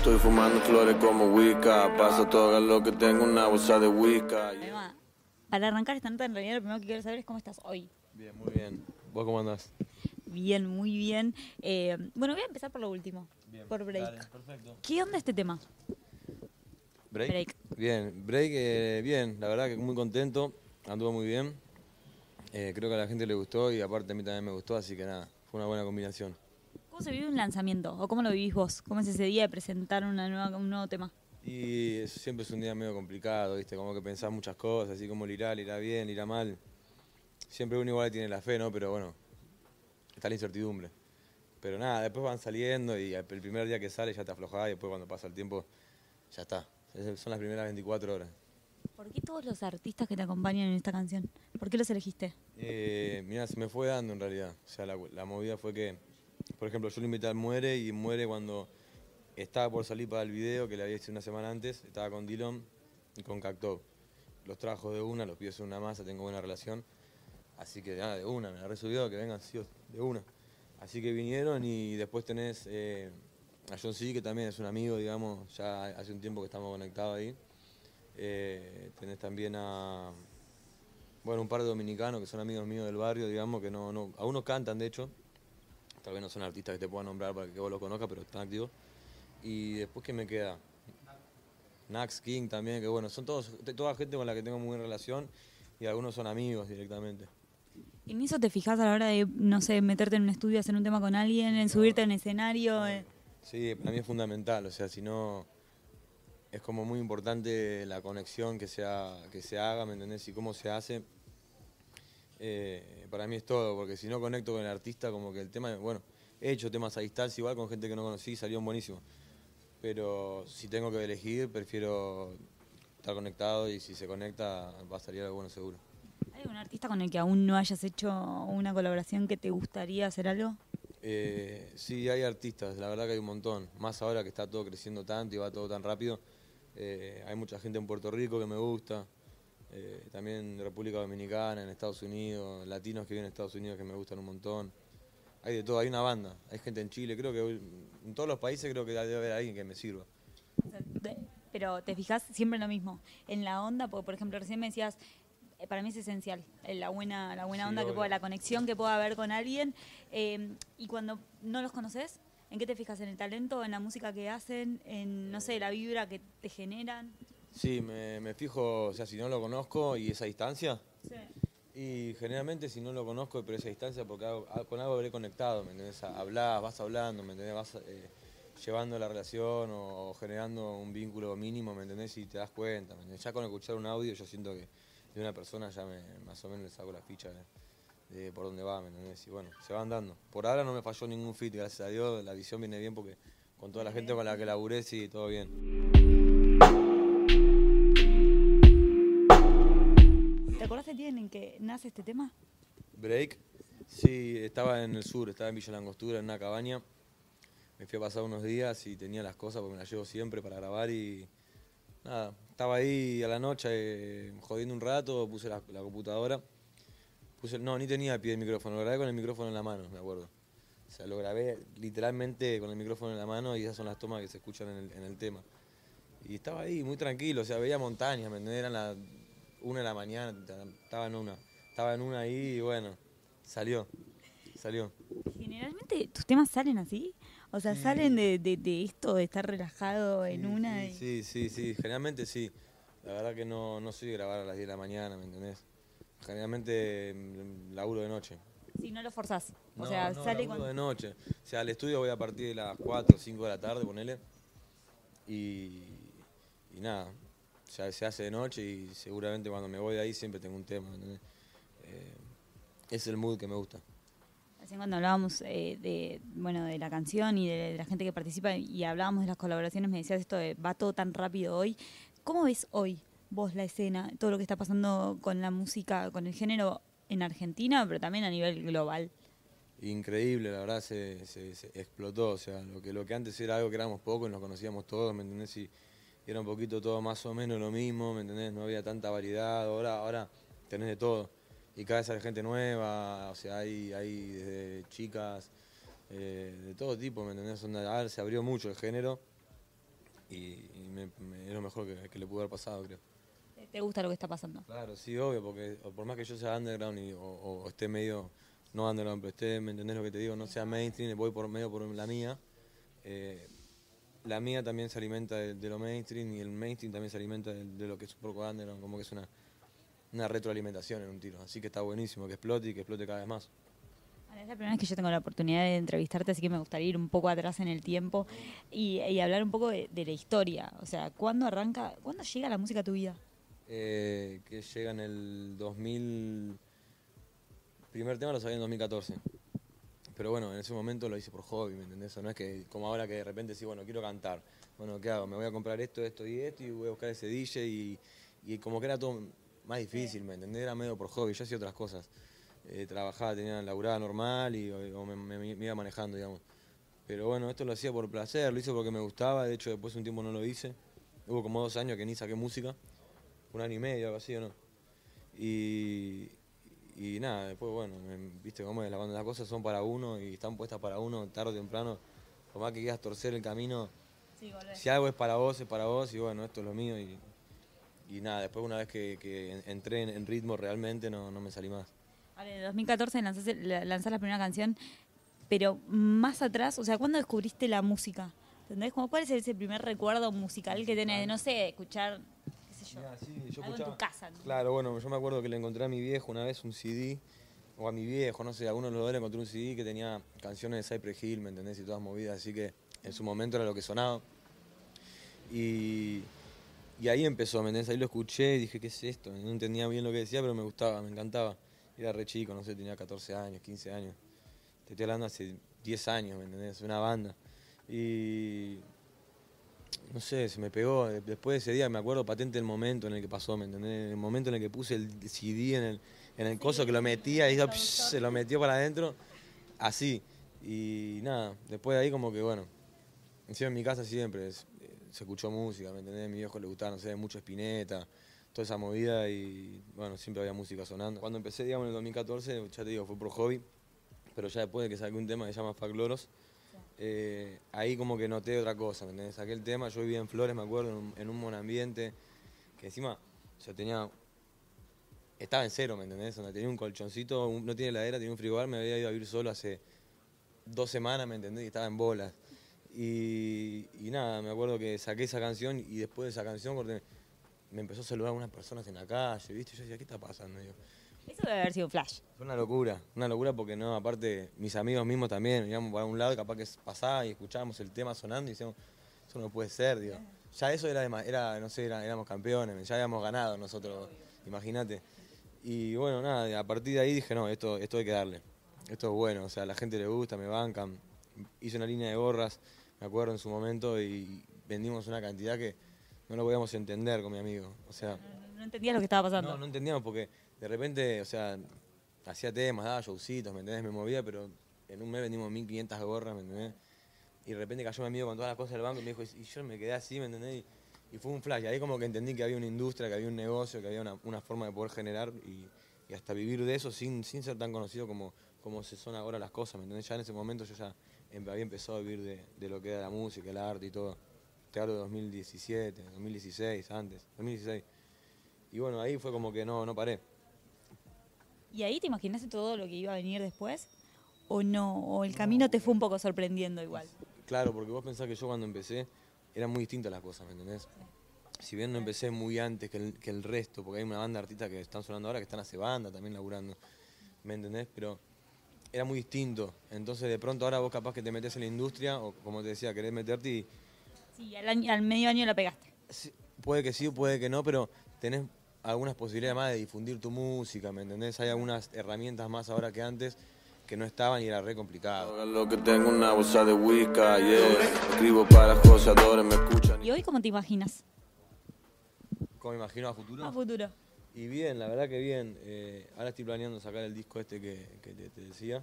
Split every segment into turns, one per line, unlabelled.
Estoy fumando flores como Wicca. Pasa todo lo que tengo una bolsa de Wicca.
Emma, Para arrancar esta nota, en realidad lo primero que quiero saber es cómo estás hoy.
Bien, muy bien. ¿Vos cómo andás?
Bien, muy bien. Eh, bueno, voy a empezar por lo último, por Break.
perfecto.
¿Qué onda este tema?
¿Break?
Break.
Bien, break, eh, bien. La verdad que muy contento. Anduvo muy bien. Eh, creo que a la gente le gustó y aparte a mí también me gustó, así que nada, fue una buena combinación.
¿Cómo se vive un lanzamiento? ¿O cómo lo vivís vos? ¿Cómo es ese día de presentar una nueva, un nuevo tema?
Y es- siempre es un día medio complicado, ¿viste? Como que pensás muchas cosas, así como le irá, le irá bien, le irá mal. Siempre uno igual tiene la fe, ¿no? Pero bueno, está la incertidumbre. Pero nada, después van saliendo y el primer día que sale ya te aflojás y después cuando pasa el tiempo ya está. Es- Son las primeras 24 horas.
¿Por qué todos los artistas que te acompañan en esta canción? ¿Por qué los elegiste?
Eh, mira, se me fue dando en realidad. O sea, la, la movida fue que, por ejemplo, yo lo invité al Muere y Muere cuando estaba por salir para el video, que le había hecho una semana antes, estaba con Dylan y con Cacto. Los trajo de una, los pies son una masa, tengo buena relación. Así que nada, de una, me la resubió, que vengan, sí, de una. Así que vinieron y después tenés eh, a John C, que también es un amigo, digamos, ya hace un tiempo que estamos conectados ahí. Eh, tenés también a, bueno, un par de dominicanos que son amigos míos del barrio, digamos, que no, no, algunos cantan de hecho, tal vez no son artistas que te puedan nombrar para que vos los conozcas, pero están activos. Y después, ¿qué me queda? Nax King también, que bueno, son todos, toda gente con la que tengo muy buena relación y algunos son amigos directamente.
¿En eso te fijas a la hora de, no sé, meterte en un estudio, hacer un tema con alguien, en subirte en escenario? eh?
Sí, para mí es fundamental, o sea, si no, es como muy importante la conexión que se, ha- que se haga, ¿me entendés? Y cómo se hace. Eh, para mí es todo, porque si no conecto con el artista, como que el tema, bueno, he hecho temas a distancia igual con gente que no conocí, salieron buenísimos. Pero si tengo que elegir, prefiero estar conectado y si se conecta va a salir algo bueno seguro.
¿Hay algún artista con el que aún no hayas hecho una colaboración que te gustaría hacer algo?
Eh, sí, hay artistas, la verdad que hay un montón. Más ahora que está todo creciendo tanto y va todo tan rápido. Eh, hay mucha gente en Puerto Rico que me gusta. Eh, también en República Dominicana, en Estados Unidos, latinos que viven en Estados Unidos que me gustan un montón. Hay de todo, hay una banda. Hay gente en Chile, creo que en todos los países creo que debe haber alguien que me sirva.
Pero te fijas siempre en lo mismo, en la onda, porque por ejemplo recién me decías, eh, para mí es esencial, eh, la buena, la buena
Sí,
onda que pueda, la conexión que pueda haber con alguien. eh, y cuando no los conoces, ¿en qué te fijas? ¿En el talento, en la música que hacen, en, no sé, la vibra que te generan?
Sí, me, me fijo, o sea, si no lo conozco y esa distancia, Y generalmente si no lo conozco, pero esa distancia, porque hago- ha- con algo habré conectado, ¿me entendés? Hablás, vas hablando, ¿me entendés? Vas eh, llevando la relación o, generando un vínculo mínimo, ¿me entendés? Y te das cuenta, ¿me entendés? Ya con escuchar un audio yo siento que de una persona ya me, más o menos le saco la ficha de, de por dónde va, ¿me entendés? Y bueno, se van dando. Por ahora no me falló ningún fit, gracias a Dios, la visión viene bien porque con toda la gente con la que laburé, sí, todo bien.
¿Te acordás del día en que nace este tema?
Break. Sí, estaba en el sur, estaba en Villa Langostura, en una cabaña. Me fui a pasar unos días y tenía las cosas porque me las llevo siempre para grabar y nada, estaba ahí a la noche eh, jodiendo un rato, puse la, computadora. Puse, no, ni tenía pie el micrófono, lo grabé con el micrófono en la mano, me acuerdo. O sea, lo grabé literalmente con el micrófono en la mano y esas son las tomas que se escuchan en el, en el tema. Y estaba ahí muy tranquilo, o sea, veía montañas, ¿me entendés? Eran las una de la mañana, estaba en una. Estaba en una ahí y bueno, salió, salió.
Generalmente tus temas salen así, o sea, salen de, de- de esto, de estar relajado en
Sí,
una.
Sí,
y-
sí, sí, sí, generalmente sí. La verdad que no, no soy de grabar a las 10 de la mañana, ¿me entendés? Generalmente mm, laburo de noche.
Sí, no lo forzás. O
No,
sea,
no,
sale
laburo
cuando...
de noche. O sea, al estudio voy a partir de las 4 o 5 de la tarde, ponele. Y, y nada, sea, se hace de noche y seguramente cuando me voy de ahí siempre tengo un tema. Eh, es el mood que me gusta.
Recién cuando hablábamos eh, de, bueno, de la canción y de, de la gente que participa y hablábamos de las colaboraciones, me decías esto de va todo tan rápido hoy. ¿Cómo ves hoy vos la escena, todo lo que está pasando con la música, con el género en Argentina, pero también a nivel global?
Increíble, la verdad se, se- se explotó, o sea, lo que, lo que antes era algo que éramos pocos y nos conocíamos todos, ¿me entendés? Y era un poquito todo más o menos lo mismo, ¿me entendés? No había tanta variedad, ahora, ahora tenés de todo. Y cada vez hay gente nueva, o sea, hay, hay desde chicas, eh, de todo tipo, ¿me entendés? Onda, a ver, se abrió mucho el género y, es lo mejor que, le pudo haber pasado, creo.
¿Te gusta lo que está pasando?
Claro, sí, obvio, porque por más que yo sea underground y, o, esté medio, no underground, pero esté, ¿me entendés lo que te digo? No sea mainstream, voy por medio por la mía. Eh, la mía también se alimenta de, lo mainstream y el mainstream también se alimenta de, lo que es un poco underground, como que es una, una retroalimentación en un tiro. Así que está buenísimo que explote y que explote cada vez más.
Es la primera vez que yo tengo la oportunidad de entrevistarte, así que me gustaría ir un poco atrás en el tiempo y, hablar un poco de, la historia. O sea, ¿cuándo arranca, cuándo llega la música a tu vida?
Eh, que llega en el 2000. primer tema lo sabía en 2014. Pero bueno, en ese momento lo hice por hobby, ¿me entendés? No es que como ahora que de repente sí, bueno, quiero cantar. Bueno, ¿qué hago? Me voy a comprar esto, esto y esto y voy a buscar ese DJ y, y como que era todo más difícil, ¿me entendés? Era medio por hobby, yo hacía otras cosas. Eh, trabajaba, tenía laburada normal y me, iba manejando, digamos. Pero bueno, esto lo hacía por placer, lo hice porque me gustaba, de hecho después un tiempo no lo hice. Hubo como dos años que ni saqué música, un año y medio, algo así o no. Y, y nada, después bueno, viste cómo es, las cosas son para uno y están puestas para uno tarde o temprano, por más que quieras torcer el camino, si algo es para vos, es para vos y bueno, esto es lo mío y, y nada, después una vez que, entré en, ritmo realmente no, no me salí más.
Vale, en 2014 lanzaste, la primera canción, pero más atrás, o sea, ¿cuándo descubriste la música? ¿Entendés? ¿Cuál es ese primer recuerdo musical que tenés no sé, escuchar, qué sé yo, algo en tu casa?
Claro, bueno, yo me acuerdo que le encontré a mi viejo una vez un CD, o a mi viejo, no sé, a uno de los dos le encontré un CD que tenía canciones de Cypress Hill, ¿me entendés? Y todas movidas, así que en su momento era lo que sonaba. Y, y ahí empezó, ¿me entendés? Ahí lo escuché y dije, ¿qué es esto? No entendía bien lo que decía, pero me gustaba, me encantaba. Era re chico, no sé, tenía 14 años, 15 años. Te estoy hablando hace 10 años, ¿me entendés? Una banda. Y. No sé, se me pegó. Después de ese día me acuerdo patente el momento en el que pasó, ¿me entendés? El momento en el que puse el CD en el, en el coso que lo metía y se lo metió para adentro. Así. Y nada, después de ahí, como que bueno. Encima en mi casa siempre eh, se escuchó música, ¿me entendés? A mi viejo le gustaba, no sé, mucho Espineta toda esa movida y bueno, siempre había música sonando. Cuando empecé, digamos, en el 2014, ya te digo, fue por hobby, pero ya después de que saqué un tema que se llama Facloros, eh, ahí como que noté otra cosa, ¿me entendés? Saqué el tema, yo vivía en Flores, me acuerdo, en un, en ambiente, que encima, o tenía, estaba en cero, ¿me entendés? Donde tenía un colchoncito, no tiene heladera, tenía un frigobar, me había ido a vivir solo hace dos semanas, ¿me entendés? Y estaba en bolas. Y, y nada, me acuerdo que saqué esa canción y después de esa canción corté me empezó a saludar a unas personas en la calle, ¿viste? Yo decía, ¿qué está pasando?
Eso debe haber sido un flash.
Fue una locura, una locura porque no, aparte, mis amigos mismos también, íbamos para un lado, capaz que pasaba y escuchábamos el tema sonando y decíamos, eso no puede ser, digo. Ya eso era, era no sé, éramos campeones, ya habíamos ganado nosotros, imagínate. Y bueno, nada, a partir de ahí dije, no, esto, esto hay que darle. Esto es bueno, o sea, a la gente le gusta, me bancan. Hice una línea de gorras, me acuerdo en su momento, y vendimos una cantidad que no lo podíamos entender con mi amigo. O sea,
no, entendía lo que estaba pasando.
No, no entendíamos porque de repente, o sea, hacía temas, daba showcitos, ¿me entendés? Me movía, pero en un mes vendimos 1500 gorras, ¿me entendés? Y de repente cayó mi amigo con todas las cosas del banco y me dijo, y yo me quedé así, ¿me entendés? Y, fue un flash. Y ahí como que entendí que había una industria, que había un negocio, que había una, forma de poder generar y, hasta vivir de eso sin, sin ser tan conocido como, como se son ahora las cosas, ¿me entendés? Ya en ese momento yo ya había empezado a vivir de, de lo que era la música, el arte y todo. Te hablo de 2017, 2016, antes, 2016. Y bueno, ahí fue como que no, no paré.
¿Y ahí te imaginaste todo lo que iba a venir después? ¿O no? ¿O el camino te fue un poco sorprendiendo igual?
Claro, porque vos pensás que yo cuando empecé eran muy distintas las cosas, ¿me entendés? Si bien no empecé muy antes que el, que el resto, porque hay una banda de artistas que están sonando ahora que están hace banda también laburando, ¿me entendés? Pero era muy distinto. Entonces de pronto ahora vos capaz que te metes en la industria o como te decía, querés meterte y
Sí, al, medio año la pegaste.
puede que sí, puede que no, pero tenés algunas posibilidades más de difundir tu música, ¿me entendés? Hay algunas herramientas más ahora que antes que no estaban y era re complicado.
Lo que tengo una bolsa de whisky, yeah. Escribo para joseadores, me escuchan.
¿Y hoy cómo te imaginas?
¿Cómo me imagino a futuro?
A futuro.
Y bien, la verdad que bien. Eh, ahora estoy planeando sacar el disco este que, te, te, decía,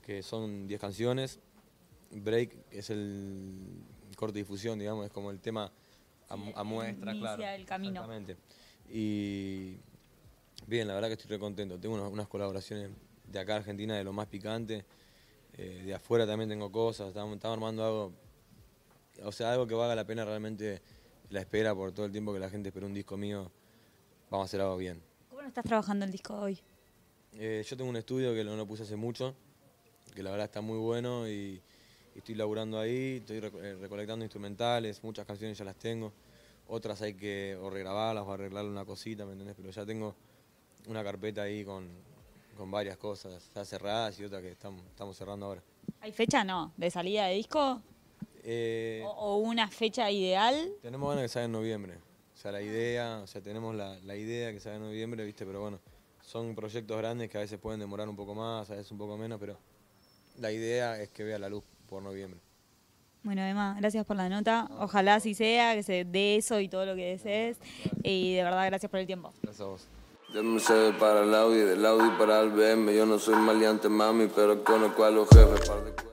que son 10 canciones. Break es el corte difusión, digamos, es como el tema a, muestra, claro.
el camino.
Exactamente. Y bien, la verdad que estoy re contento. Tengo unas, colaboraciones de acá Argentina de lo más picante. Eh, de afuera también tengo cosas. Estamos, armando algo o sea, algo que valga la pena realmente la espera por todo el tiempo que la gente espera un disco mío, vamos a hacer algo bien.
¿Cómo lo estás trabajando el disco hoy?
Eh, yo tengo un estudio que no lo puse hace mucho, que la verdad está muy bueno y, y estoy laburando ahí, estoy reco- eh, recolectando instrumentales, muchas canciones ya las tengo, otras hay que o regrabarlas o arreglarle una cosita, ¿me entendés? Pero ya tengo una carpeta ahí con, con varias cosas ya cerradas y otras que estamos, estamos cerrando ahora.
¿Hay fecha? No. ¿De salida de disco?
Eh,
¿O, o una fecha ideal?
Tenemos ganas que salga en noviembre. O sea, la idea, o sea, tenemos la, la idea que salga en noviembre, ¿viste? Pero bueno, son proyectos grandes que a veces pueden demorar un poco más, a veces un poco menos, pero la idea es que vea la luz por noviembre.
Bueno, Emma, gracias por la nota. Ojalá así sea, que se dé eso y todo lo que desees. Y de verdad, gracias por el tiempo.
Gracias a vos.
Del Mercedes para el Audi, del Audi para el BM. Yo no soy maleante, mami, pero conozco a los jefes. Par de cu-